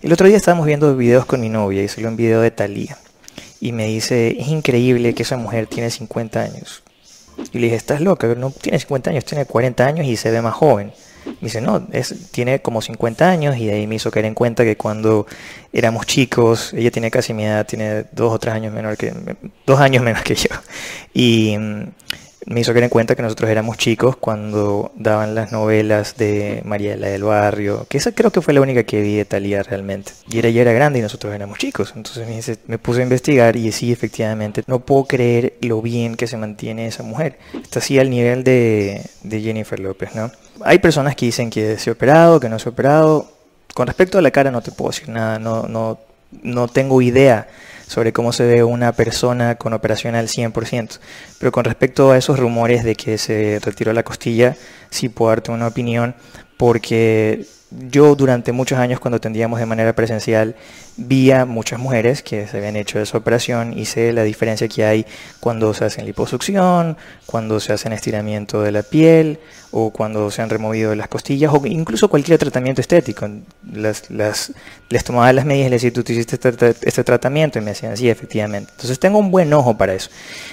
El otro día estábamos viendo videos con mi novia y salió un video de Thalía. Y me dice, es increíble que esa mujer tiene 50 años. Y le dije, estás loca, no tiene 50 años, tiene 40 años y se ve más joven. Me dice, no, tiene como 50 años y ahí me hizo caer en cuenta que cuando éramos chicos, ella tiene casi mi edad, tiene dos o tres años menor que, dos años menos que yo. Y me hizo caer en cuenta que nosotros éramos chicos cuando daban las novelas de Mariela del Barrio, que esa creo que fue la única que vi de Talía realmente. Y era ya era grande y nosotros éramos chicos. Entonces me, me puse a investigar y sí, efectivamente, no puedo creer lo bien que se mantiene esa mujer. Está así al nivel de, de Jennifer López, ¿no? Hay personas que dicen que se ha operado, que no se ha operado. Con respecto a la cara no te puedo decir nada, no, no, no tengo idea sobre cómo se ve una persona con operación al 100%. Pero con respecto a esos rumores de que se retiró la costilla, sí puedo darte una opinión porque yo durante muchos años cuando atendíamos de manera presencial vi a muchas mujeres que se habían hecho esa operación y sé la diferencia que hay cuando se hacen liposucción, cuando se hacen estiramiento de la piel o cuando se han removido las costillas o incluso cualquier tratamiento estético. Las, las, les tomaba las medidas y les decía, tú hiciste este, este, tratamiento y me decían, sí, efectivamente. Entonces tengo un buen ojo para eso.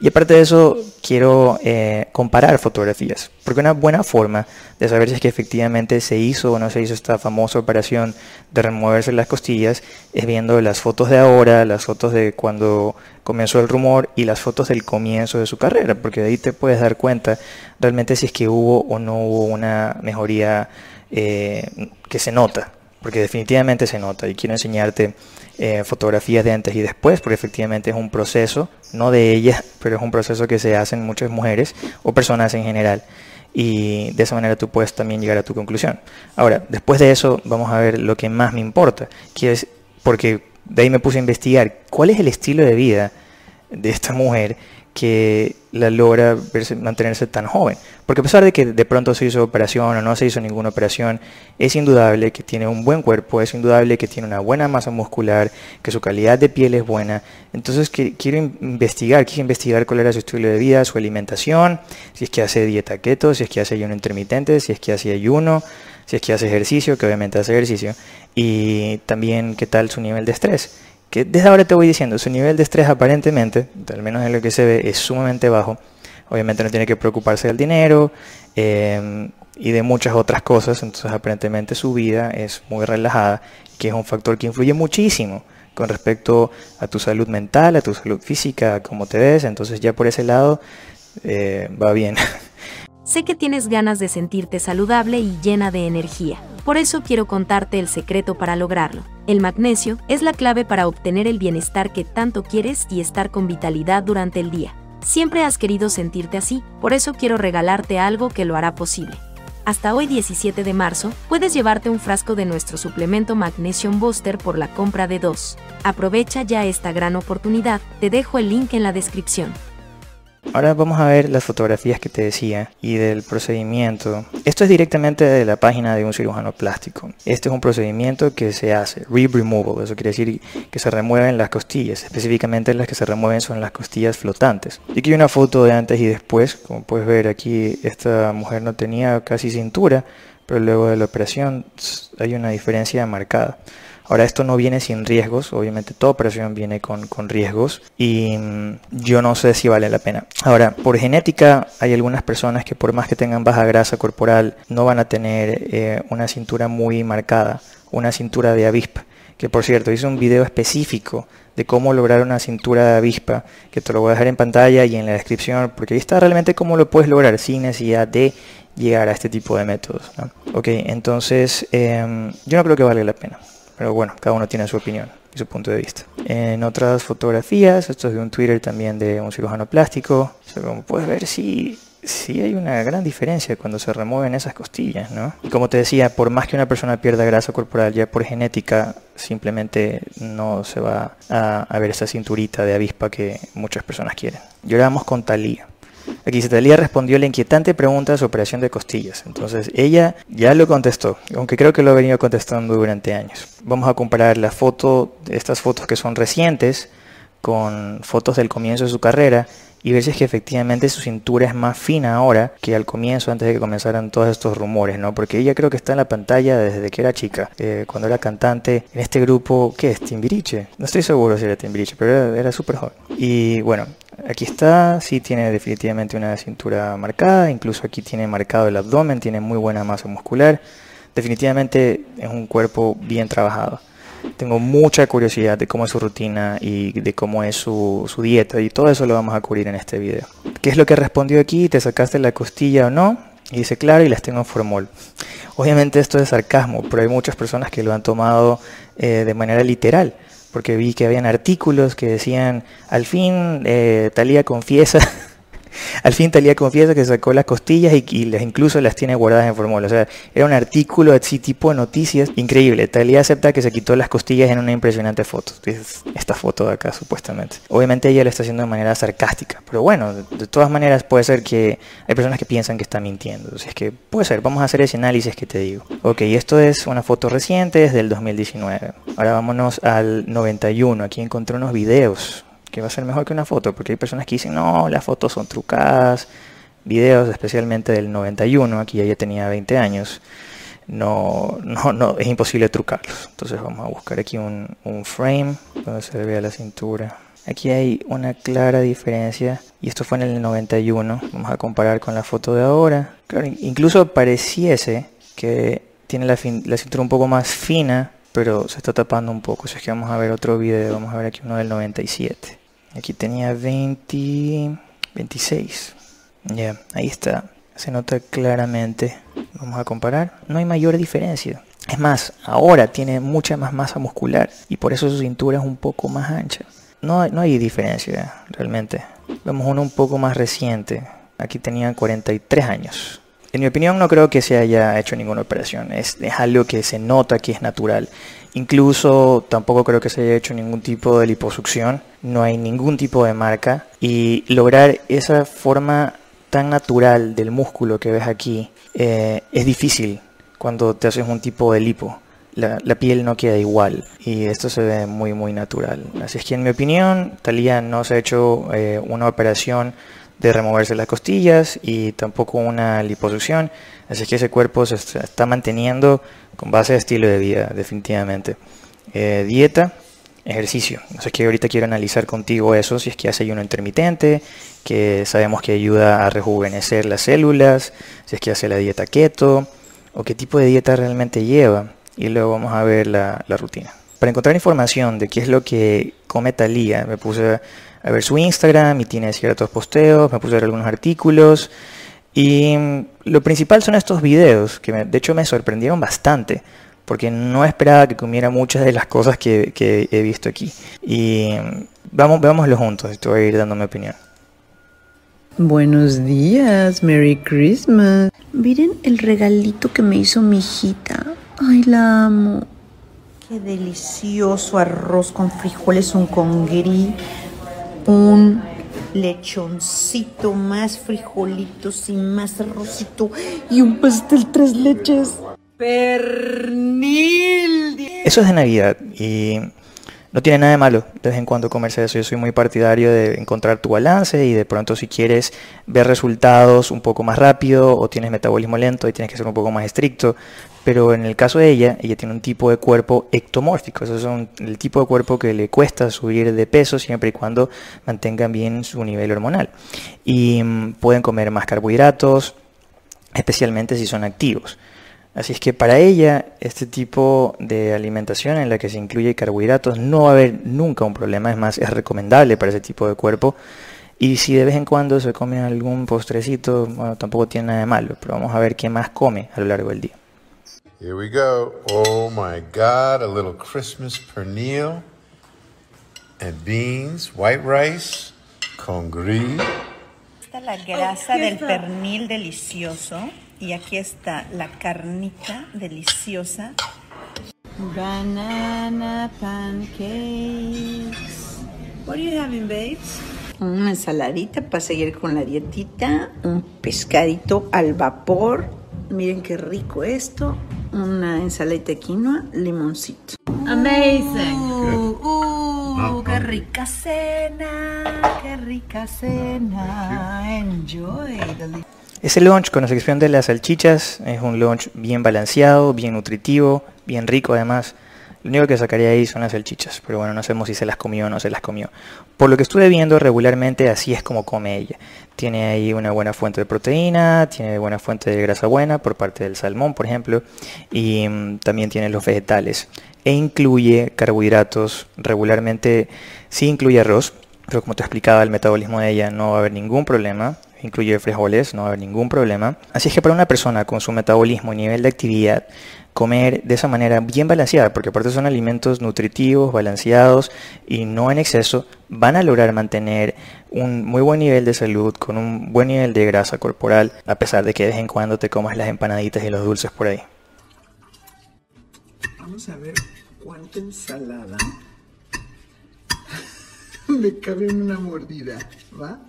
Y aparte de eso, quiero eh, comparar fotografías, porque una buena forma de saber si es que efectivamente se hizo o no se hizo esta famosa operación de removerse las costillas es viendo las fotos de ahora, las fotos de cuando comenzó el rumor y las fotos del comienzo de su carrera, porque de ahí te puedes dar cuenta realmente si es que hubo o no hubo una mejoría eh, que se nota, porque definitivamente se nota. Y quiero enseñarte eh, fotografías de antes y después, porque efectivamente es un proceso, no de ella, pero es un proceso que se hace en muchas mujeres o personas en general y de esa manera tú puedes también llegar a tu conclusión. Ahora, después de eso vamos a ver lo que más me importa, que es porque de ahí me puse a investigar cuál es el estilo de vida de esta mujer que la logra mantenerse tan joven. Porque a pesar de que de pronto se hizo operación o no se hizo ninguna operación, es indudable que tiene un buen cuerpo, es indudable que tiene una buena masa muscular, que su calidad de piel es buena. Entonces quiero investigar, quiero investigar cuál era su estilo de vida, su alimentación, si es que hace dieta keto, si es que hace ayuno intermitente, si es que hace ayuno, si es que hace ejercicio, que obviamente hace ejercicio, y también qué tal su nivel de estrés que desde ahora te voy diciendo, su nivel de estrés aparentemente, al menos en lo que se ve, es sumamente bajo. Obviamente no tiene que preocuparse del dinero em, y de muchas otras cosas, entonces aparentemente su vida es muy relajada, que es un factor que influye muchísimo con respecto a tu salud mental, a tu salud física, a cómo te ves, entonces ya por ese lado eh, va bien. Sé que tienes ganas de sentirte saludable y llena de energía. Por eso quiero contarte el secreto para lograrlo. El magnesio es la clave para obtener el bienestar que tanto quieres y estar con vitalidad durante el día. Siempre has querido sentirte así, por eso quiero regalarte algo que lo hará posible. Hasta hoy 17 de marzo, puedes llevarte un frasco de nuestro suplemento Magnesium Booster por la compra de dos. Aprovecha ya esta gran oportunidad, te dejo el link en la descripción. Ahora vamos a ver las fotografías que te decía y del procedimiento. Esto es directamente de la página de un cirujano plástico. Este es un procedimiento que se hace, rib removal, eso quiere decir que se remueven las costillas, específicamente las que se remueven son las costillas flotantes. Y aquí hay una foto de antes y después, como puedes ver aquí esta mujer no tenía casi cintura, pero luego de la operación hay una diferencia marcada. Ahora esto no viene sin riesgos, obviamente toda operación viene con, riesgos y mm, yo no sé si vale la pena. Ahora, por genética hay algunas personas que por más que tengan baja grasa corporal no van a tener eh, una cintura muy marcada, una cintura de avispa. Que por cierto, hice un video específico de cómo lograr una cintura de avispa, que te lo voy a dejar en pantalla y en la descripción, porque ahí está realmente cómo lo puedes lograr sin necesidad de llegar a este tipo de métodos. Ok, entonces em, yo no creo que vale la pena. Pero bueno, cada uno tiene su opinión y su punto de vista. En otras fotografías, esto es de un Twitter también de un cirujano plástico, como puedes ver, sí, sí hay una gran diferencia cuando se remueven esas costillas, ¿no? Y como te decía, por más que una persona pierda grasa corporal, ya por genética, simplemente no se va a, a ver esa cinturita de avispa que muchas personas quieren. Y ahora vamos con Talía. Aquí Cetalía respondió la inquietante pregunta de su operación de costillas. Entonces ella ya lo contestó, aunque creo que lo ha venido contestando durante años. Vamos a comparar la foto, estas fotos que son recientes, con fotos del comienzo de su carrera y ver si es que efectivamente su cintura es más fina ahora que al comienzo, antes de que comenzaran todos estos rumores, ¿no? Porque ella creo que está en la pantalla desde que era chica, eh, cuando era cantante en este grupo, ¿qué es? Timbiriche. No estoy seguro si era Timbiriche, pero era, era súper joven. Y bueno, aquí está, sí tiene definitivamente una cintura marcada, incluso aquí tiene marcado el abdomen, tiene muy buena masa muscular. Definitivamente es un cuerpo bien trabajado. Tengo mucha curiosidad de cómo es su rutina y de cómo es su, su, dieta y todo eso lo vamos a cubrir en este video. ¿Qué es lo que respondió aquí? ¿Te sacaste la costilla o no? Y dice, claro, y las tengo en formol. Obviamente esto es sarcasmo, pero hay muchas personas que lo han tomado eh, de manera literal, porque vi que habían artículos que decían, al fin eh, Talía confiesa Al fin Talía confiesa que sacó las costillas y, las incluso las tiene guardadas en formol. O sea, era un artículo así tipo de noticias increíble. Talía acepta que se quitó las costillas en una impresionante foto. Esta foto de acá, supuestamente. Obviamente ella lo está haciendo de manera sarcástica. Pero bueno, de, todas maneras puede ser que hay personas que piensan que está mintiendo. O es que puede ser. Vamos a hacer ese análisis que te digo. Ok, esto es una foto reciente, es del 2019. Ahora vámonos al 91. Aquí encontré unos videos que va a ser mejor que una foto, porque hay personas que dicen, no, las fotos son trucadas, videos especialmente del 91, aquí ella tenía 20 años, no, no, no, es imposible trucarlos. Entonces vamos a buscar aquí un, frame donde se vea la cintura. Aquí hay una clara diferencia y esto fue en el 91. Vamos a comparar con la foto de ahora. Incluso pareciese que tiene la, la cintura un poco más fina, pero se está tapando un poco. Si es que vamos a ver otro video, vamos a ver aquí uno del 97. Aquí tenía 20, 26. Ya, ahí está. Se nota claramente. Vamos a comparar. No hay mayor diferencia. Es más, ahora tiene mucha más masa muscular y por eso su cintura es un poco más ancha. No, no hay diferencia realmente. Vemos uno un poco más reciente. Aquí tenía 43 años. En mi opinión no creo que se haya hecho ninguna operación. Es, es algo que se nota que es natural. Incluso tampoco creo que se haya hecho ningún tipo de liposucción, no hay ningún tipo de marca y lograr esa forma tan natural del músculo que ves aquí eh, es difícil cuando te haces un tipo de lipo. La, piel no queda igual y esto se ve muy muy natural. Así es que en mi opinión, Talía no se ha hecho eh, una operación de removerse las costillas y tampoco una liposucción. Así que ese cuerpo se está manteniendo con base de estilo de vida, definitivamente. Eh, dieta, ejercicio. Sé que ahorita quiero analizar contigo eso, si es que hace ayuno intermitente, que sabemos que ayuda a rejuvenecer las células, si es que hace la dieta keto, o qué tipo de dieta realmente lleva. Y luego vamos a ver la, la rutina. Para encontrar información de qué es lo que come Talía, me puse a ver su Instagram y tiene ciertos posteos, me puse a ver algunos artículos y lo principal son estos videos que de hecho me sorprendieron bastante porque no esperaba que comiera muchas de las cosas que, que he visto aquí. Y vamos, veámoslo juntos, te voy a ir dando mi opinión. Buenos días, Merry Christmas. Miren el regalito que me hizo mi hijita. Ay, la amo. Qué delicioso arroz con frijoles, un congrí un lechoncito, más frijolitos y más arrocito y un pastel tres leches. Pernil. Eso es de Navidad y no tiene nada de malo de vez en cuando comerse eso. Yo soy muy partidario de encontrar tu balance y de pronto si quieres ver resultados un poco más rápido o tienes metabolismo lento y tienes que ser un poco más estricto, pero en el caso de ella, ella tiene un tipo de cuerpo ectomórfico, eso es el tipo de cuerpo que le cuesta subir de peso siempre y cuando mantengan bien su nivel hormonal. Y mm, pueden comer más carbohidratos, especialmente si son activos. Así es que para ella este tipo de alimentación en la que se incluye carbohidratos no va a haber nunca un problema, es más, es recomendable para ese tipo de cuerpo. Y si de vez en cuando se come algún postrecito, bueno, tampoco tiene nada de malo, pero vamos a ver qué más come a lo largo del día. Here we go. Oh my God, a little Christmas pernil and beans, white rice con gris. Está la grasa del pernil delicioso y aquí está la carnita deliciosa. Banana pancakes. What are you having, babes? Una ensaladita para seguir con la dietita, un pescadito al vapor. Miren qué rico esto una ensalada de quinoa, limoncito. Amazing. Uh, uh, qué rica cena, qué rica cena. Enjoy. Ese lunch, con la excepción de las salchichas, es un lunch bien balanceado, bien nutritivo, bien rico además. Lo único que sacaría ahí son las salchichas, pero bueno, no sabemos si se las comió o no se las comió. Por lo que estuve viendo regularmente, así es como come ella. Tiene ahí una buena fuente de proteína, tiene buena fuente de grasa buena por parte del salmón, por ejemplo, y mm, también tiene los vegetales. E incluye carbohidratos, regularmente sí incluye arroz, pero como te explicaba, el metabolismo de ella no va a haber ningún problema incluye frijoles, no va a haber ningún problema. Así es que para una persona con su metabolismo y nivel de actividad, comer de esa manera bien balanceada, porque aparte son alimentos nutritivos, balanceados y no en exceso, van a lograr mantener un muy buen nivel de salud con un buen nivel de grasa corporal, a pesar de que de vez en cuando te comas las empanaditas y los dulces por ahí. Vamos a ver cuánta ensalada me cabe en una mordida, ¿va?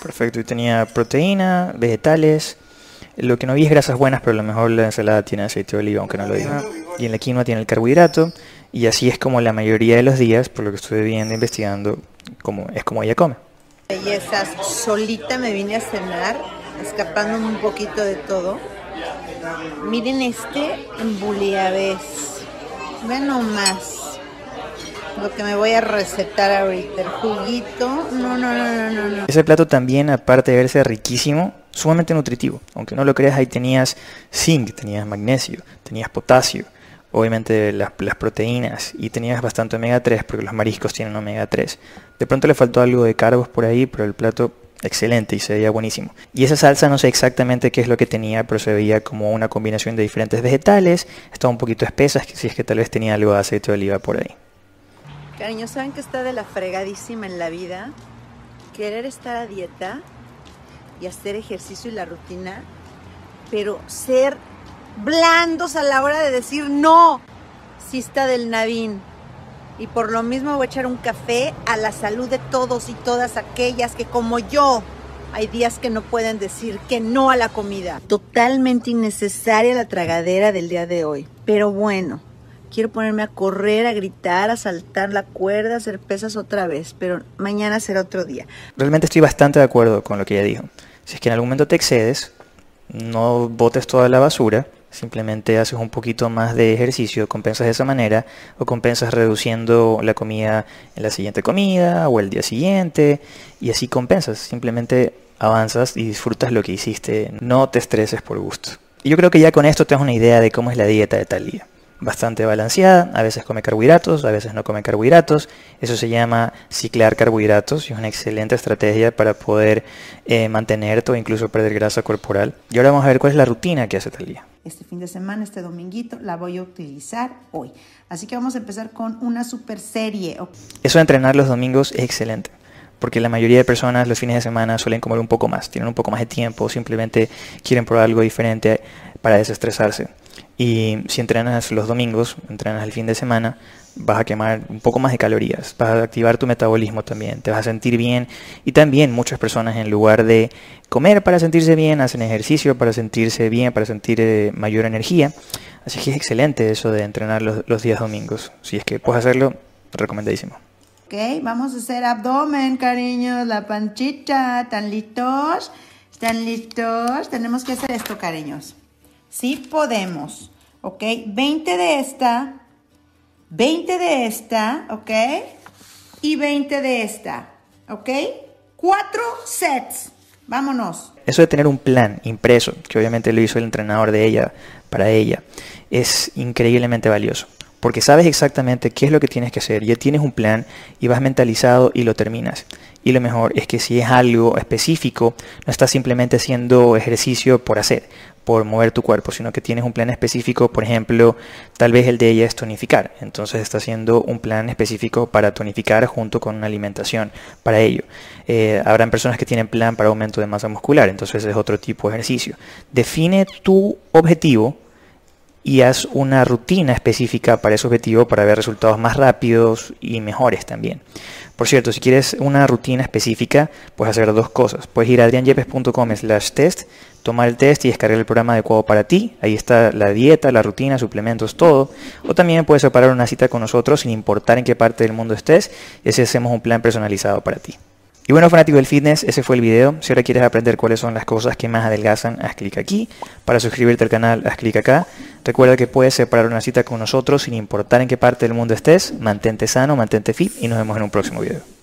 Perfecto, y tenía proteína, vegetales. Lo que no vi es grasas buenas, pero a lo mejor la ensalada tiene aceite de oliva, aunque no lo diga. Y en la quinoa tiene el carbohidrato. Y así es como la mayoría de los días, por lo que estuve viendo, investigando, como, es como ella come. Bellezas, solita me vine a cenar, escapando un poquito de todo. Miren este embuliabés. Vean nomás lo que me voy a recetar ahorita. El juguito. No, no, no, no, no. Ese plato también, aparte de verse riquísimo, sumamente nutritivo. Aunque no lo creas, ahí tenías zinc, tenías magnesio, tenías potasio, obviamente las, las proteínas y tenías bastante omega 3 porque los mariscos tienen omega 3. De pronto le faltó algo de carbos por ahí, pero el plato excelente y se veía buenísimo. Y esa salsa no sé exactamente qué es lo que tenía, pero se veía como una combinación de diferentes vegetales, estaba un poquito espesa, si es que tal vez tenía algo de aceite de oliva por ahí. Cariño, ¿saben que está de la fregadísima en la vida? Querer estar a dieta y hacer ejercicio y la rutina, pero ser blandos a la hora de decir no, si está del Navín. Y por lo mismo voy a echar un café a la salud de todos y todas aquellas que como yo hay días que no pueden decir que no a la comida. Totalmente innecesaria la tragadera del día de hoy. Pero bueno, quiero ponerme a correr, a gritar, a saltar la cuerda, a hacer pesas otra vez, pero mañana será otro día. Realmente estoy bastante de acuerdo con lo que ella dijo. Si es que en algún momento te excedes, no botes toda la basura, simplemente haces un poquito más de ejercicio, compensas de esa manera, o compensas reduciendo la comida en la siguiente comida o el día siguiente, y así compensas, simplemente avanzas y disfrutas lo que hiciste, no te estreses por gusto. Y yo creo que ya con esto te das una idea de cómo es la dieta de tal día bastante balanceada, a veces come carbohidratos, a veces no come carbohidratos, eso se llama ciclar carbohidratos y es una excelente estrategia para poder eh, mantenerte o incluso perder grasa corporal. Y ahora vamos a ver cuál es la rutina que hace Talía. Este fin de semana, este dominguito, la voy a utilizar hoy. Así que vamos a empezar con una super serie. Eso de entrenar los domingos es excelente porque la mayoría de personas los fines de semana suelen comer un poco más, tienen un poco más de tiempo, simplemente quieren probar algo diferente para desestresarse. Y si entrenas los domingos, entrenas el fin de semana, vas a quemar un poco más de calorías, vas a activar tu metabolismo también, te vas a sentir bien. Y también muchas personas en lugar de comer para sentirse bien, hacen ejercicio para sentirse bien, para sentir eh, mayor energía. Así que es excelente eso de entrenar los, los días domingos. Si es que puedes hacerlo, recomendadísimo. Ok, vamos a hacer abdomen, cariños, la panchita. ¿Están listos? ¿Están listos? Tenemos que hacer esto, cariños. Sí podemos, ¿ok? 20 de esta, 20 de esta, ¿ok? Y 20 de esta, ¿ok? Cuatro sets. Vámonos. Eso de tener un plan impreso, que obviamente lo hizo el entrenador de ella para ella, es increíblemente valioso porque sabes exactamente qué es lo que tienes que hacer, ya tienes un plan y vas mentalizado y lo terminas. Y lo mejor es que si es algo específico, no estás simplemente haciendo ejercicio por hacer, por mover tu cuerpo, sino que tienes un plan específico, por ejemplo, tal vez el de ella es tonificar, entonces está haciendo un plan específico para tonificar junto con una alimentación para ello. Eh, habrán personas que tienen plan para aumento de masa muscular, entonces es otro tipo de ejercicio. Define tu objetivo y haz una rutina específica para ese objetivo para ver resultados más rápidos y mejores también. Por cierto, si quieres una rutina específica, puedes hacer dos cosas. Puedes ir a adrianyepes.com slash test, tomar el test y descargar el programa adecuado para ti. Ahí está la dieta, la rutina, suplementos, todo. O también puedes separar una cita con nosotros sin importar en qué parte del mundo estés y hacemos un plan personalizado para ti. Y bueno, fanático del fitness, ese fue el video. Si ahora quieres aprender cuáles son las cosas que más adelgazan, haz clic aquí. Para suscribirte al canal, haz clic acá. Recuerda que puedes separar una cita con nosotros sin importar en qué parte del mundo estés. Mantente sano, mantente fit y nos vemos en un próximo video.